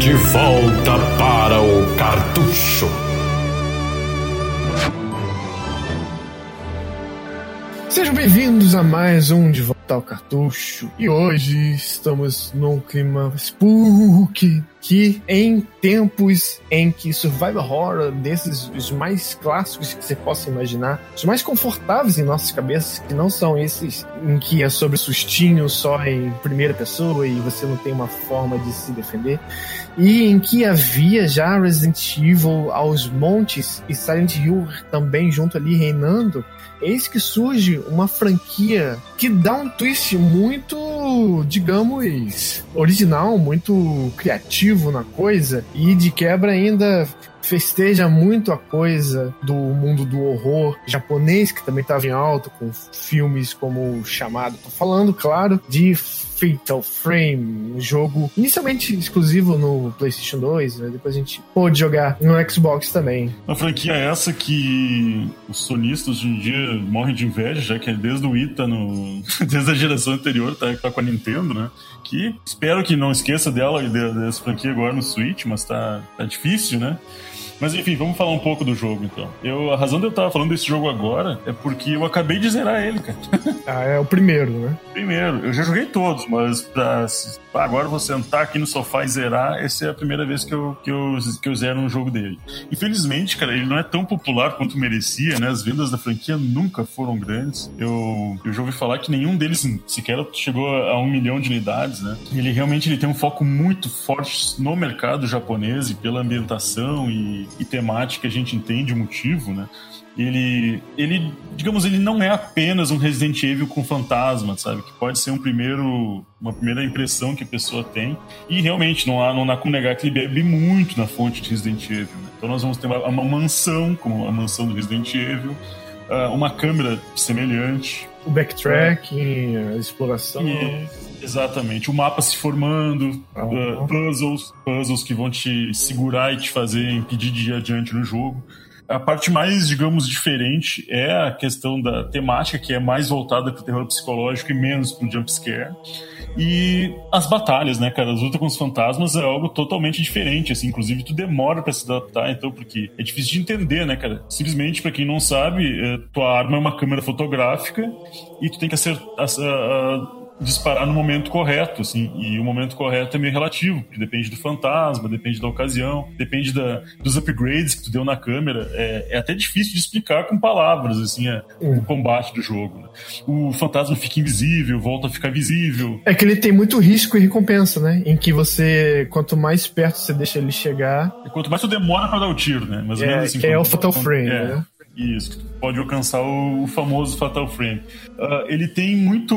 De volta para o cartucho. Sejam bem-vindos a mais um De Volta ao Cartucho. E hoje estamos num clima spooky que em tempos em que survival horror desses os mais clássicos que você possa imaginar, os mais confortáveis em nossas cabeças, que não são esses em que é sobre sustinho só em primeira pessoa e você não tem uma forma de se defender, e em que havia já Resident Evil aos montes e Silent Hill também junto ali reinando, eis que surge uma franquia que dá um twist muito, digamos, original, muito criativo na coisa e de quebra ainda festeja muito a coisa do mundo do horror japonês, que também estava em alto, com filmes como o Chamado. Tô falando, claro, de Fatal Frame, um jogo inicialmente exclusivo no PlayStation 2, né? depois a gente pôde jogar no Xbox também. Uma franquia é essa que os sonistas hoje em dia morrem de inveja, já que é desde o Ita, no... desde a geração anterior, tá, tá com a Nintendo, né? Que espero que não esqueça dela, dessa franquia agora no Switch, mas tá, tá difícil, né? Mas enfim, vamos falar um pouco do jogo então. Eu, a razão de eu estar falando desse jogo agora é porque eu acabei de zerar ele, cara. Ah, é o primeiro, né? Primeiro, eu já joguei todos, mas pra, agora vou sentar aqui no sofá e zerar, essa é a primeira vez que eu, que eu, que eu zero um jogo dele. Infelizmente, cara, ele não é tão popular quanto merecia, né? As vendas da franquia nunca foram grandes. Eu, eu já ouvi falar que nenhum deles sequer chegou a um milhão de unidades, né? Ele realmente ele tem um foco muito forte no mercado japonês e pela ambientação e, e temática a gente entende o motivo, né? Ele, ele, digamos, ele não é apenas um Resident Evil com fantasma, sabe? Que pode ser um primeiro, uma primeira impressão que a pessoa tem. E realmente, não há, não há como negar que ele bebe muito na fonte de Resident Evil. Né? Então nós vamos ter uma, uma mansão, como a mansão do Resident Evil, uh, uma câmera semelhante. O backtracking, a exploração. E, exatamente. O mapa se formando, uhum. uh, puzzles, puzzles que vão te segurar e te fazer impedir de ir adiante no jogo. A parte mais, digamos, diferente é a questão da temática, que é mais voltada para o terror psicológico e menos para o jumpscare. E as batalhas, né, cara? As lutas com os fantasmas é algo totalmente diferente, assim. Inclusive, tu demora para se adaptar, então, porque é difícil de entender, né, cara? Simplesmente, para quem não sabe, é, tua arma é uma câmera fotográfica e tu tem que acertar disparar no momento correto, assim, e o momento correto é meio relativo, porque depende do fantasma, depende da ocasião, depende da, dos upgrades que tu deu na câmera. É, é até difícil de explicar com palavras, assim, é, hum. o combate do jogo. Né? O fantasma fica invisível, volta a ficar visível. É que ele tem muito risco e recompensa, né? Em que você, quanto mais perto você deixa ele chegar. E quanto mais tu demora pra dar o tiro, né? Mais ou menos é, assim. Que é o Fatal Frame, é. né? Isso, que tu pode alcançar o, famoso Fatal Frame. Uh, ele tem muito,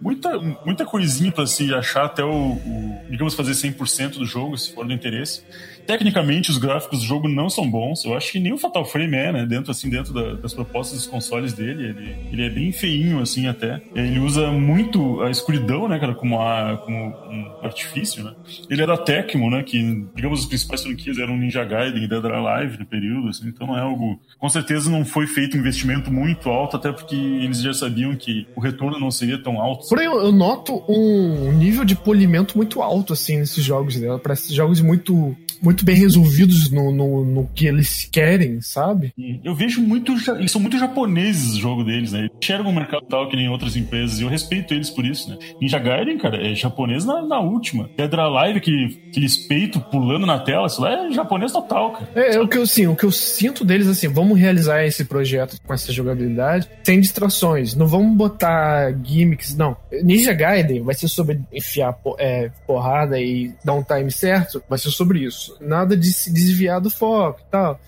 muita, muita coisinha para se achar até o, o, digamos, fazer 100% do jogo, se for do interesse. Tecnicamente, os gráficos do jogo não são bons. Eu acho que nem o Fatal Frame é, né? Dentro, assim, dentro da, das propostas dos consoles dele. Ele, ele é bem feinho, assim, até. Ele usa muito a escuridão, né, cara, como, a, como um artifício, né? Ele da Tecmo, né? Que, digamos, os principais franquias eram Ninja Gaiden e Dead or Alive no período, assim. Então não é algo... Com certeza não foi feito um investimento muito alto, até porque eles já sabiam que o retorno não seria tão alto. Porém, eu noto um nível de polimento muito alto, assim, nesses jogos dela. Parece jogos muito muito bem resolvidos no, no, no, que eles querem, sabe? Eu vejo muito. Eles são muito japoneses o jogo deles, né? Eles enxergam o mercado tal que nem outras empresas. E eu respeito eles por isso, né? Ninja Gaiden, cara, é japonês na, na última. Pedra Live, que, aqueles peitos pulando na tela, isso lá é japonês total, cara. É, é o que eu, assim, o que eu sinto deles, assim, vamos realizar esse projeto com essa jogabilidade sem distrações. Não vamos botar gimmicks, não. Ninja Gaiden vai ser sobre enfiar é, porrada e dar um time certo, vai ser sobre isso nada de se desviar do foco e tal.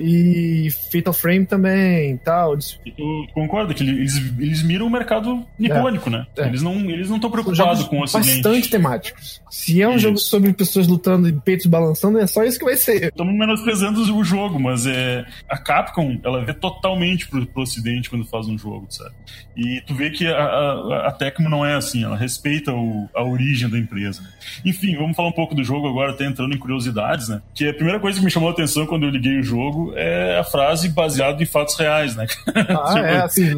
E Fatal Frame também tal. E tu concorda que eles, eles miram o mercado nipônico, é, né? É. Eles não eles não estão preocupados com o ocidente. bastante temáticos. Se é um isso. jogo sobre pessoas lutando e peitos balançando, é só isso que vai ser. Estamos menosprezando o jogo, mas é a Capcom, ela vê totalmente pro, pro ocidente quando faz um jogo, sabe? E tu vê que a, a, a Tecmo não é assim, ela respeita o, a origem da empresa. Enfim, vamos falar um pouco do jogo agora, até entrando em curiosidades, né? Que a primeira coisa que me chamou a atenção quando eu liguei o jogo é a frase baseada em fatos reais, né? Ah, tipo... é assim,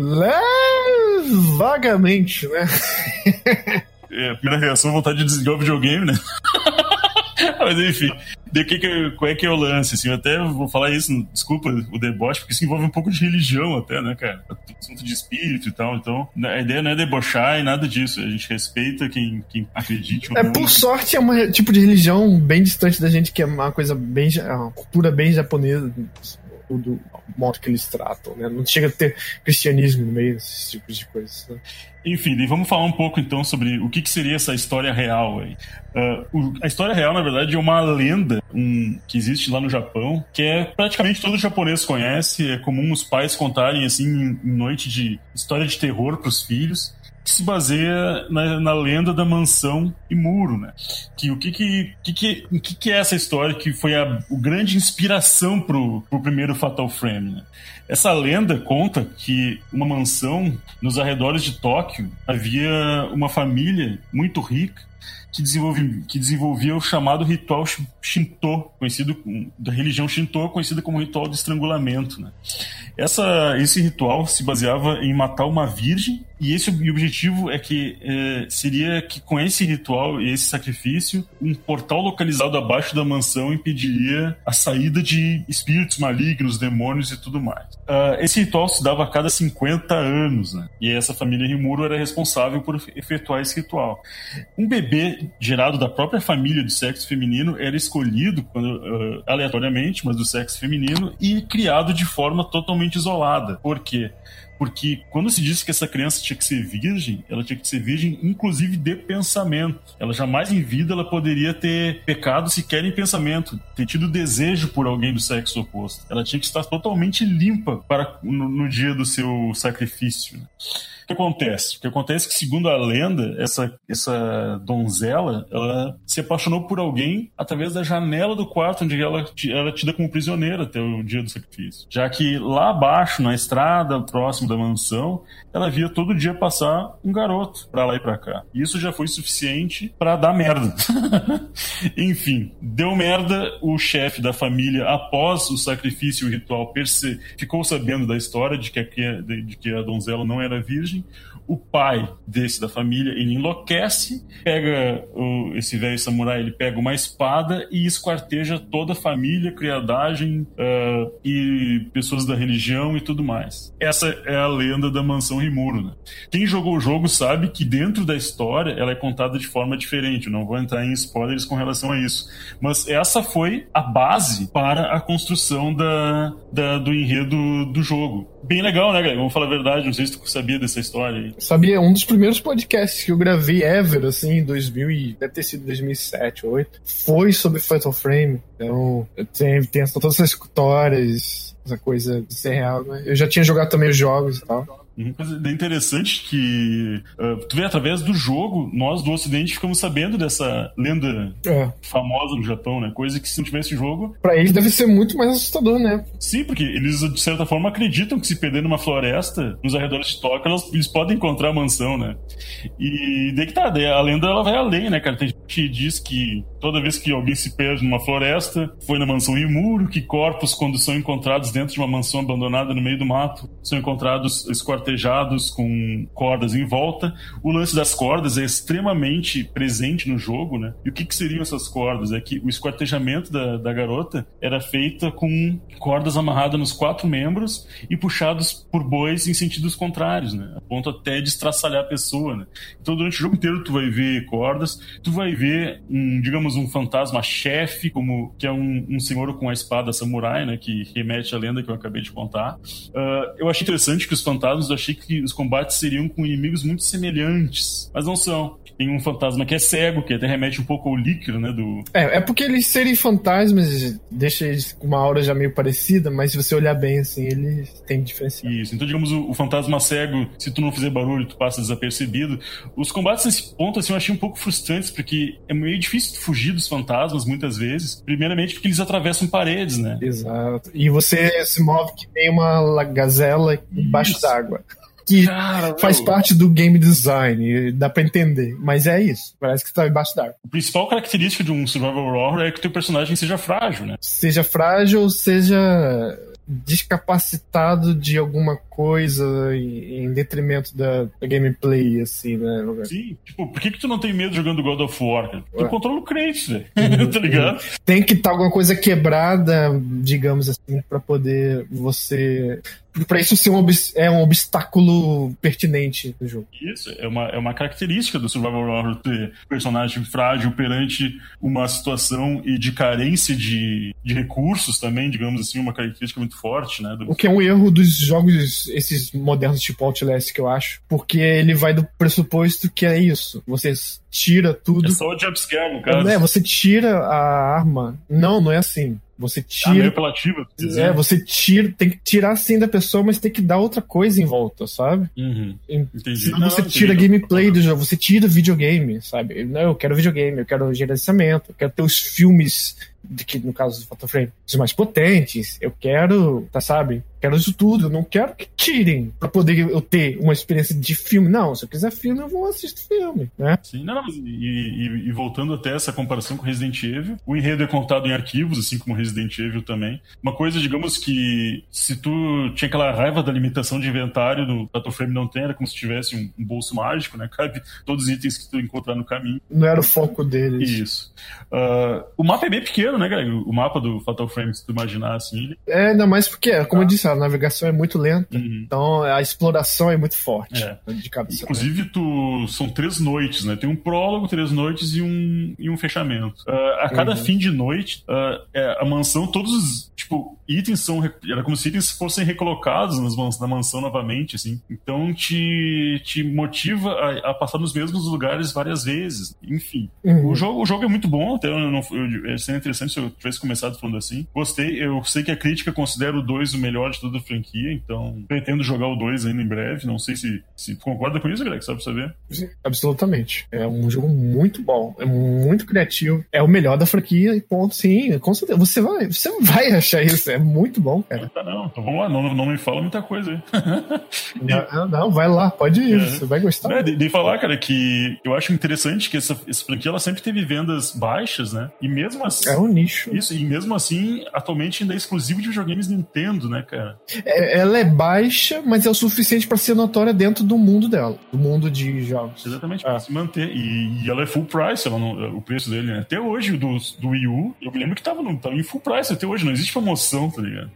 vagamente, né? é, a primeira reação é vontade de desligar o videogame, né? Mas enfim, de que que, qual é que é o lance? Assim, eu até vou falar isso, desculpa o deboche, porque isso envolve um pouco de religião até, né, cara? Assunto de espírito e tal. Então, a ideia não é debochar e nada disso. A gente respeita quem, quem acredite. É, por sorte, é um tipo de religião bem distante da gente, que é uma coisa bem. É uma cultura bem japonesa do modo que eles tratam, né? Não chega a ter cristianismo no meio desses tipos de coisas. Né? Enfim, vamos falar um pouco então sobre o que, que seria essa história real aí. Uh, o, a história real, na verdade, é uma lenda um, que existe lá no Japão, que é praticamente todo japonês conhece. É comum os pais contarem assim em, em noite de história de terror para os filhos que se baseia na, na, lenda da mansão e muro, né? Que o que que, que, que, que é essa história que foi a, a grande inspiração pro, pro primeiro Fatal Frame, né? Essa lenda conta que uma mansão nos arredores de Tóquio havia uma família muito rica que, desenvolve, que desenvolvia o chamado ritual Shinto, conhecido da religião Shinto, conhecida como ritual de estrangulamento. Né? Essa, esse ritual se baseava em matar uma virgem e esse o objetivo é que é, seria que com esse ritual e esse sacrifício, um portal localizado abaixo da mansão impediria a saída de espíritos malignos, demônios e tudo mais. Uh, esse ritual se dava a cada 50 anos, né? E essa família Rimuro era responsável por efetuar esse ritual. Um bebê gerado da própria família do sexo feminino era escolhido quando, uh, aleatoriamente, mas do sexo feminino, e criado de forma totalmente isolada. Por quê? Porque quando se disse que essa criança tinha que ser virgem, ela tinha que ser virgem, inclusive de pensamento. Ela jamais em vida ela poderia ter pecado sequer em pensamento, ter tido desejo por alguém do sexo oposto. Ela tinha que estar totalmente limpa para no, no dia do seu sacrifício. O que acontece? O que acontece é que, segundo a lenda, essa, essa donzela, ela se apaixonou por alguém através da janela do quarto onde ela era é tida como prisioneira até o dia do sacrifício. Já que lá abaixo, na estrada, próximo da mansão, ela via todo dia passar um garoto pra lá e pra cá. Isso já foi suficiente para dar merda. Enfim, deu merda, o chefe da família, após o sacrifício ritual, perce... ficou sabendo da história de que, a, de que a donzela não era virgem, o pai desse da família, ele enlouquece, pega o, esse velho samurai, ele pega uma espada e esquarteja toda a família, criadagem uh, e pessoas da religião e tudo mais. Essa é a lenda da mansão Rimuro. Né? Quem jogou o jogo sabe que dentro da história ela é contada de forma diferente. Eu não vou entrar em spoilers com relação a isso. Mas essa foi a base para a construção da, da do enredo do jogo. Bem legal, né, Greg? Vamos falar a verdade. Não sei se tu sabia dessa história aí. Sabia, um dos primeiros podcasts que eu gravei ever, assim, em 2000 e, deve ter sido 2007 ou 2008, foi sobre Fatal Frame. Então, tem todas essas histórias, essa coisa de ser real, né? Eu já tinha jogado também os jogos e tal. Uma coisa interessante que uh, tu vê através do jogo, nós do Ocidente ficamos sabendo dessa lenda é. famosa no Japão, né? Coisa que se não tivesse jogo. Pra eles deve ser muito mais assustador, né? Sim, porque eles de certa forma acreditam que se perder numa floresta, nos arredores de Tóquio, eles, eles podem encontrar a mansão, né? E daí que tá, daí a lenda ela vai além, né, cara? Tem gente que diz que toda vez que alguém se perde numa floresta, foi na mansão Rimuro, que corpos, quando são encontrados dentro de uma mansão abandonada no meio do mato, são encontrados esquartejados com cordas em volta. O lance das cordas é extremamente presente no jogo, né? E o que, que seriam essas cordas? É que o esquartejamento da, da garota era feita com cordas amarradas nos quatro membros e puxados por bois em sentidos contrários, né? A ponto até de estraçalhar a pessoa, né? Então durante o jogo inteiro tu vai ver cordas, tu vai ver um, digamos, um fantasma chefe, como que é um, um senhor com a espada samurai, né? Que remete à lenda que eu acabei de contar. Uh, eu achei interessante que os fantasmas eu achei que os combates seriam com inimigos muito semelhantes, mas não são. Tem um fantasma que é cego, que até remete um pouco ao líquido, né? Do... É, é porque eles serem fantasmas deixa eles com uma aura já meio parecida, mas se você olhar bem, assim, eles têm diferença. Isso, então digamos, o, o, fantasma cego, se tu não fizer barulho, tu passa desapercebido. Os combates nesse ponto, assim, eu achei um pouco frustrantes, porque é meio difícil fugir dos fantasmas, muitas vezes. Primeiramente porque eles atravessam paredes, né? Exato. E você se move que nem uma gazela embaixo d'água que Cara, faz meu. parte do game design, dá pra entender. Mas é isso, parece que você tá embaixo d'água. A principal característica de um survival horror é que o teu personagem seja frágil, né? Seja frágil, seja descapacitado de alguma coisa em, detrimento da, da, gameplay, assim, né? Sim, tipo, por que, que tu não tem medo jogando God of War? Tu controla o Kratos, velho. tá ligado? Tem que estar tá alguma coisa quebrada, digamos assim, para poder você para isso ser um, é um obstáculo pertinente no jogo. Isso, é uma, é uma característica do Survival Horror ter personagem frágil perante uma situação e de carência de, de recursos também, digamos assim, uma característica muito forte, né? Do... O que é um erro dos jogos, esses modernos tipo Outlast, que eu acho, porque ele vai do pressuposto que é isso, você tira tudo... É só o jumpscare, no caso. É, você tira a arma. Não, não é assim. Você ah, tira. Apelativa, é, você tira, tem que tirar sim da pessoa, mas tem que dar outra coisa em volta, sabe? Uhum. Entendi. Senão não, você tira entendi. gameplay do jogo, você tira videogame, sabe? Não, eu quero videogame, eu quero gerenciamento, eu quero ter os filmes de que no caso do Fatal Frame, os mais potentes, eu quero, tá sabe? Quero isso tudo, eu não quero que tirem para poder eu ter uma experiência de filme. Não, se eu quiser filme, eu vou assistir filme, né? Sim, não, não e, e, e, voltando até essa comparação com Resident Evil, o enredo é contado em arquivos, assim como Resident Evil também. Uma coisa, digamos que se tu tinha aquela raiva da limitação de inventário do Fatal Frame não tem, era como se tivesse um, um bolso mágico, né? Cabe todos os itens que tu encontrar no caminho. Não era o foco deles. Isso. Uh, o mapa é bem pequeno, né, galera? O mapa do Fatal Frame, se tu imaginar assim. É, ainda mais porque, como ah. eu disse, a navegação é muito lenta. Uhum. Então a exploração é muito forte. É. De cabeça, Inclusive, né? tu, são três noites, né? Tem um prólogo, três noites e um, e um fechamento. Uh, a cada uhum. fim de noite, uh, é, a mansão, todos os tipo, itens são. Era como se itens fossem recolocados nas, na mansão novamente, assim. Então te, te motiva a, a passar nos mesmos lugares várias vezes. Enfim. Uhum. O, jogo, o jogo é muito bom, até eu não, eu, seria interessante se eu tivesse começado falando assim. Gostei, eu sei que a crítica considera o 2 o melhor de toda a franquia, então pretendo jogar o 2 ainda em breve. Não sei se, se concorda com isso, Greg, pra saber. Sim, absolutamente. É um jogo muito bom, é muito criativo, é o melhor da franquia e ponto, sim, com certeza. Você vai, você vai achar isso, é muito bom, cara. Tá, não, então vamos lá, não, não me fala muita coisa aí. não, não, vai lá, pode ir, é. você vai gostar. É, de, de, falar, cara, que eu acho interessante que essa, essa franquia ela sempre teve vendas baixas, né? E mesmo assim. É um nicho. Isso, e mesmo assim, atualmente ainda é exclusivo de videogames Nintendo, né, cara? É, ela é baixa, mas é o suficiente para ser notória dentro do mundo dela, do mundo de jogos. Exatamente, pra ah. se manter. E, e, ela é full price, ela não, o preço dele, né? Até hoje, do, do Wii U, eu me lembro que tava, no, tava em full price até hoje, não existe promoção, tá ligado?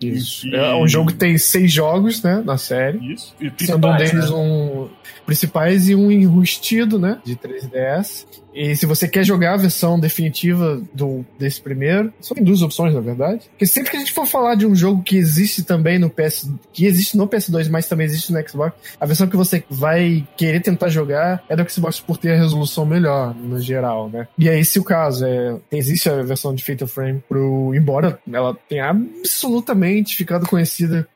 Isso. E, é um jogo que tem seis jogos, né, na série. Isso. E sendo um deles né? um principais e um enrustido, né, de 3DS. E se você quer jogar a versão definitiva do, desse primeiro, só tem duas opções, na verdade. Porque sempre que a gente for falar de um jogo que existe também no PS, que existe no PS2, mas também existe no Xbox, a versão que você vai querer tentar jogar é do Xbox por ter a resolução melhor, no geral, né? E é esse o caso. É, existe a versão de Fatal Frame pro, embora ela tenha absolutamente ficado conhecida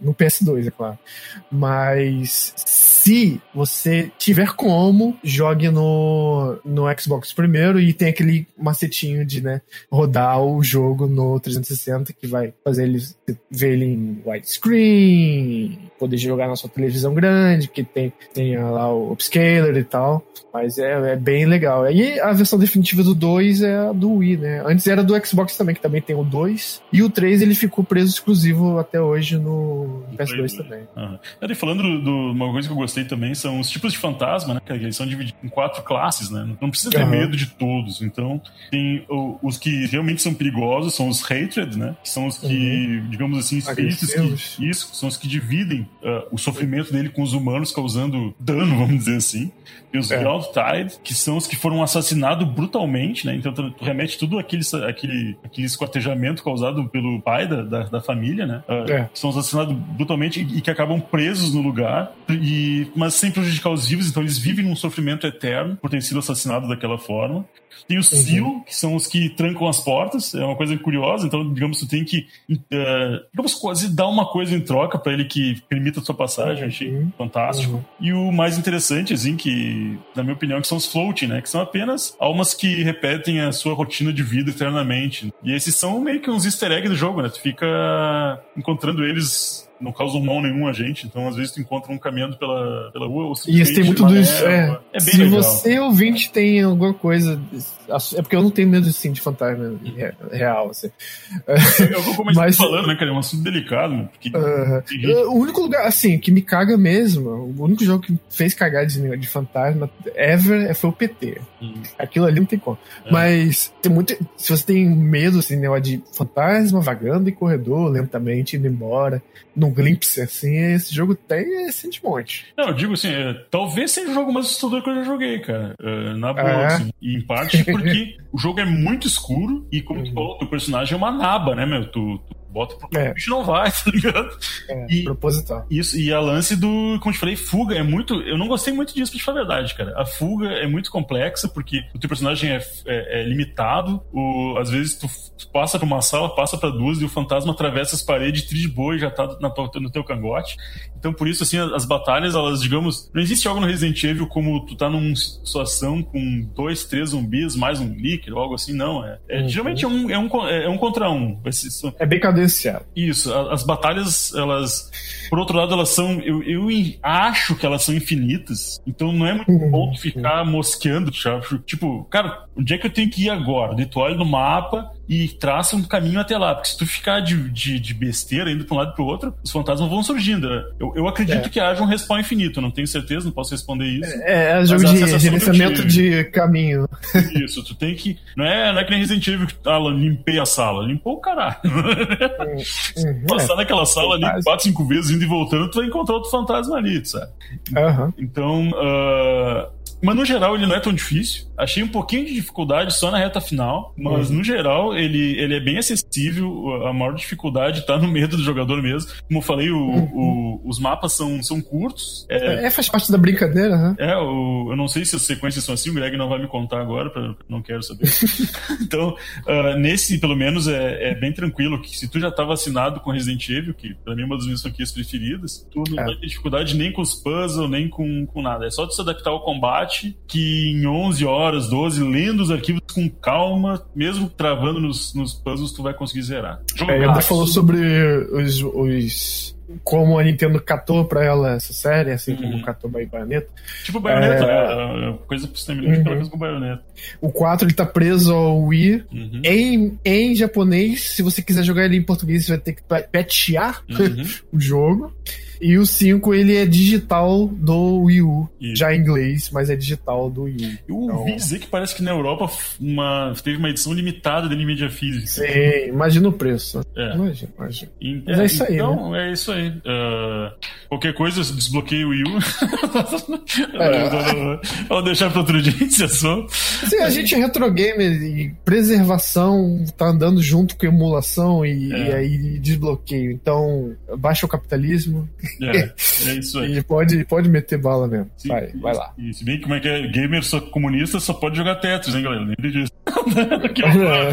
no PS2, é claro. Mas se você tiver como, jogue no, no Xbox primeiro e tem aquele macetinho de né, rodar o jogo no 360 que vai fazer ele ver ele em widescreen, poder jogar na sua televisão grande, que tem, tem lá o upscaler e tal. Mas é, é bem legal. E a versão definitiva do 2 é a do Wii, né? Antes era do Xbox também, que também tem o 2. E o 3 ele ficou preso exclusivo até hoje no PS2 também. Uhum. E falando de uma coisa que eu gostei também são os tipos de fantasma, né? Que eles são divididos em quatro classes, né? Não precisa ter uhum. medo de todos. Então, tem os que realmente são perigosos, são os hatred, né? Que são os que, uhum. digamos assim, espíritos que. Isso, são os que dividem uh, o sofrimento dele com os humanos, causando dano, vamos dizer assim. E os é. Tide, que são os que foram assassinados brutalmente, né? Então tu, tu remete tudo aquele, aquele, aquele esquartejamento causado pelo pai da, da, da família, né? Uh, é. São assassinados brutalmente e, e, que acabam presos no lugar, e, mas sem prejudicar os vivos, então eles vivem num sofrimento eterno por ter sido assassinados daquela forma. Tem os uhum. SEAL, que são os que trancam as portas, é uma coisa curiosa, então, digamos, tu tem que, uh, digamos, quase dar uma coisa em troca para ele que permita a sua passagem, uhum. achei fantástico. Uhum. E o mais interessante, assim, que, na minha opinião, que são os floating, né, que são apenas almas que repetem a sua rotina de vida eternamente. E esses são meio que uns easter eggs do jogo, né, tu fica encontrando eles não causam mal nenhum a gente, então às vezes tu encontra um caminhando pela, pela rua ou Isso tem muito dos. É, é bem se legal. você ouvinte tem alguma coisa. É porque eu não tenho medo assim, de fantasma real. Assim. É o que eu comecei Mas- falando, né, cara? É um assunto delicado, né? Porque Aham. tem gente- O único lugar, assim, que me caga mesmo, o único jogo que fez cagar de, de fantasma ever foi o PT. Hum. Aquilo ali não tem como. É. Mas tem muito. Se você tem medo, assim, de fantasma vagando em corredor, lentamente indo embora, num glimpse, assim, esse jogo tem esse de monte. Não, eu digo assim, é, talvez seja o jogo mais assustador que eu já joguei, cara. É, na boa, É? assim. Em parte porque o jogo é muito escuro e, como tu Uhum. falou, teu personagem é uma naba, né, meu? Tu, tu bota pro É. o bicho não vai, tá ligado? É, E- proposital. Isso, e a lance do, como eu te falei, fuga é muito. Eu não gostei muito disso, pra te falar a verdade, cara. A fuga é muito complexa, porque o teu personagem é, é- é limitado. O, às vezes tu, tu passa pra uma sala, passa pra duas, e o fantasma atravessa as paredes, de e já tá na tua- no teu cangote. Então, por isso, assim, as batalhas, elas, digamos. Não existe algo no Resident Evil como tu tá numa situação com dois, três zumbis, mais um líquido, algo assim, não. É, é- Uhum. Geralmente é um, é, um, é um contra um. São- É bem cadenciado. isso, as batalhas, elas. Por outro lado, elas são. Eu, eu acho que elas são infinitas. Então não é muito Uhum. bom ficar mosqueando, sabe? Tipo, cara, onde é que eu tenho que ir agora? Daí tu olha no mapa e traça um caminho até lá. Porque se tu ficar de, de, de besteira indo pra um lado e pro outro, os fantasmas vão surgindo. Eu, eu acredito É. que haja um respawn infinito. Não tenho certeza, não posso responder isso. É, é jogo de gerenciamento de caminho. Isso, tu tem que. Não é, não é que nem Resident Evil que ah, limpei a sala. Limpou o caralho. Uhum, Passar naquela sala ali quatro, cinco vezes indo e voltando, tu vai encontrar outro fantasma ali, sabe? é. Aham. Então, ah, mas no geral ele não é tão difícil. Achei um pouquinho de dificuldade só na reta final, mas Uhum. no geral ele, ele é bem acessível. A maior dificuldade tá no medo do jogador mesmo. Como eu falei, o- o- os mapas são, são curtos. É, É, faz parte da brincadeira, né? é, o- eu não sei se as sequências são assim, o Greg não vai me contar agora, pra, não quero saber. então, ah, nesse, pelo menos, é, é bem tranquilo, que se tu já tá vacinado com Resident Evil, que pra mim é uma das minhas franquias preferidas, tu não É. vai ter dificuldade nem com os puzzles, nem com, com nada. É só tu se adaptar ao combate, que em 11 horas, 12, lendo os arquivos com calma, mesmo travando nos, nos puzzles, tu vai conseguir zerar. É, ainda Jogaço. falou sobre os, os- como a Nintendo catou pra ela essa série, assim como Uhum. catou Bay- Bayonetta. Tipo baioneta, É. né? Coisa semelhante Uhum. uhum. coisa com baioneta. O 4 ele tá preso ao Wii. Uhum. Em, em japonês, se você quiser jogar ele em português, você vai ter que petear Uhum. o jogo. E o 5 ele é digital do Wii U. Isso. Já em inglês, mas é digital do Wii U. Eu ouvi Então- dizer que parece que na Europa uma, teve uma edição limitada dele em mídia física. Sim, imagina o preço. É. Imagina, imagina. E- Mas é isso aí, Então, é isso aí. Ah, qualquer coisa, desbloqueia o Wii U. É. Vou deixar para outro dia esse assunto. Assim, a gente é retro gamer e preservação tá andando junto com emulação e, É. e aí desbloqueio. Então, baixa o capitalismo É, é isso aí. e pode, pode meter bala mesmo. Sim, vai, vai lá. E se bem que como é que é, gamer só comunista só pode jogar Tetris, hein, galera? Lembre disso. Que horror.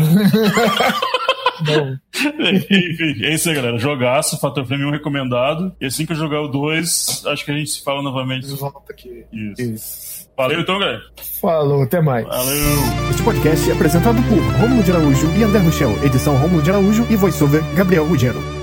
Bom, Enfim, é isso aí, galera. Jogaço, Fator Frame 1 recomendado. E assim que eu jogar o 2, acho que a gente se fala novamente. volta aqui. Isso. Isso. Valeu então, galera. Falou, até mais. Valeu. Este podcast é apresentado por Rômulo de Araújo e André Rochel, edição Rômulo de Araújo e voiceover Gabriel Ruggiero.